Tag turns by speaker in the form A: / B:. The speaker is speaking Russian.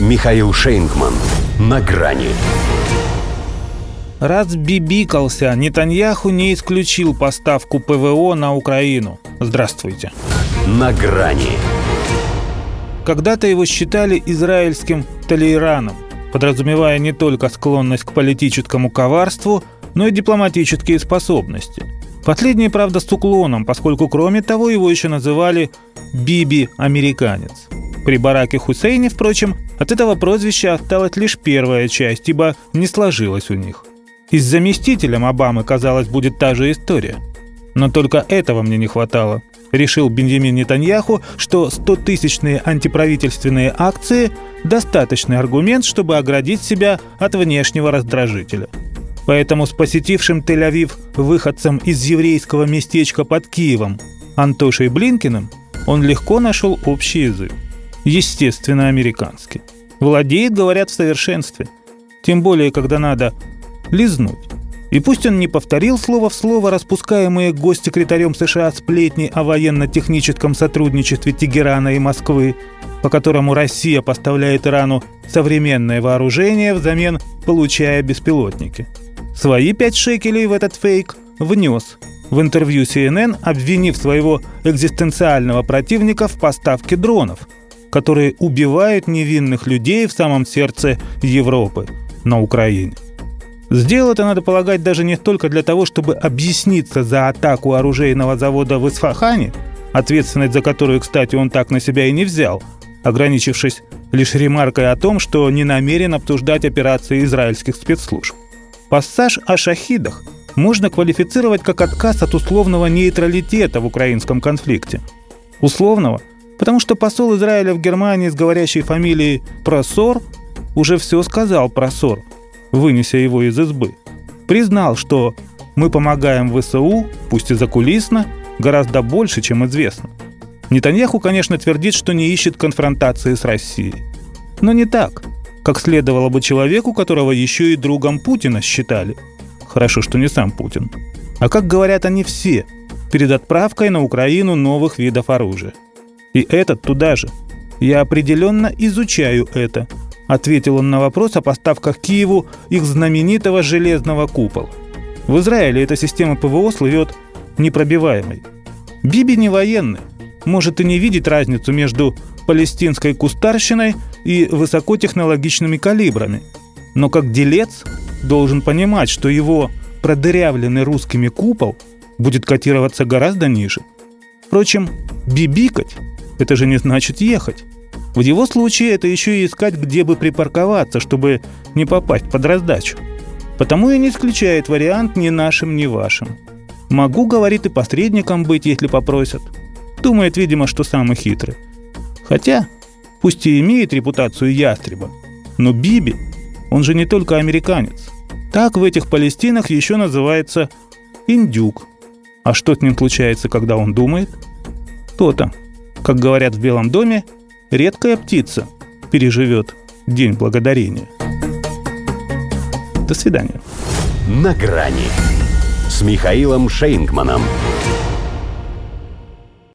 A: Михаил Шейнгман. На грани.
B: Раз бибикался, Нетаньяху не исключил поставку ПВО на Украину. Здравствуйте.
A: На грани.
B: Когда-то его считали израильским Талейраном, подразумевая не только склонность к политическому коварству, но и дипломатические способности. Последние, правда, с уклоном, поскольку, кроме того, его еще называли «Биби-американец». При Бараке Хусейне, впрочем, от этого прозвища осталась лишь первая часть, ибо не сложилось у них. И с заместителем Обамы, казалось, будет та же история. Но только этого мне не хватало. Решил Бенjamin Нетаньяху, что 100-тысячные антиправительственные акции – достаточный аргумент, чтобы оградить себя от внешнего раздражителя. Поэтому с посетившим Тель-Авив выходцем из еврейского местечка под Киевом Антошей Блинкиным он легко нашел общий язык естественно, американский. Владеет, говорят, в совершенстве. Тем более, когда надо лизнуть. И пусть он не повторил слово в слово распускаемые госсекретарем США сплетни о военно-техническом сотрудничестве Тегерана и Москвы, по которому Россия поставляет Ирану современное вооружение, взамен получая беспилотники. Свои пять шекелей в этот фейк внес в интервью CNN, обвинив своего экзистенциального противника в поставке дронов – которые убивают невинных людей в самом сердце Европы, на Украине. Сделал это, надо полагать, даже не столько для того, чтобы объясниться за атаку оружейного завода в Исфахане, ответственность за которую, кстати, он так на себя и не взял, ограничившись лишь ремаркой о том, что не намерен обсуждать операции израильских спецслужб. Пассаж о шахидах можно квалифицировать как отказ от условного нейтралитета в украинском конфликте. Условного, потому что посол Израиля в Германии с говорящей фамилией Просор уже все сказал про ссор, вынеся его из избы. Признал, что мы помогаем ВСУ, пусть и закулисно, гораздо больше, чем известно. Нетаньяху, конечно, твердит, что не ищет конфронтации с Россией. Но не так, как следовало бы человеку, которого еще и другом Путина считали. Хорошо, что не сам Путин. А как говорят они все, перед отправкой на Украину новых видов оружия – и этот туда же. Я определенно изучаю это, ответил он на вопрос о поставках Киеву их знаменитого железного купола. В Израиле эта система ПВО слывет непробиваемой. Биби не военный, может и не видеть разницу между палестинской кустарщиной и высокотехнологичными калибрами, но как делец должен понимать, что его продырявленный русскими купол будет котироваться гораздо ниже. Впрочем, бибикать это же не значит ехать. В его случае это еще и искать, где бы припарковаться, чтобы не попасть под раздачу. Потому и не исключает вариант ни нашим, ни вашим. Могу, говорит, и посредником быть, если попросят. Думает, видимо, что самый хитрый. Хотя, пусть и имеет репутацию ястреба, но Биби, он же не только американец. Так в этих Палестинах еще называется индюк. А что с ним случается, когда он думает? То-то. Как говорят в Белом доме, редкая птица переживет День Благодарения. До свидания.
A: На грани с Михаилом Шейнгманом.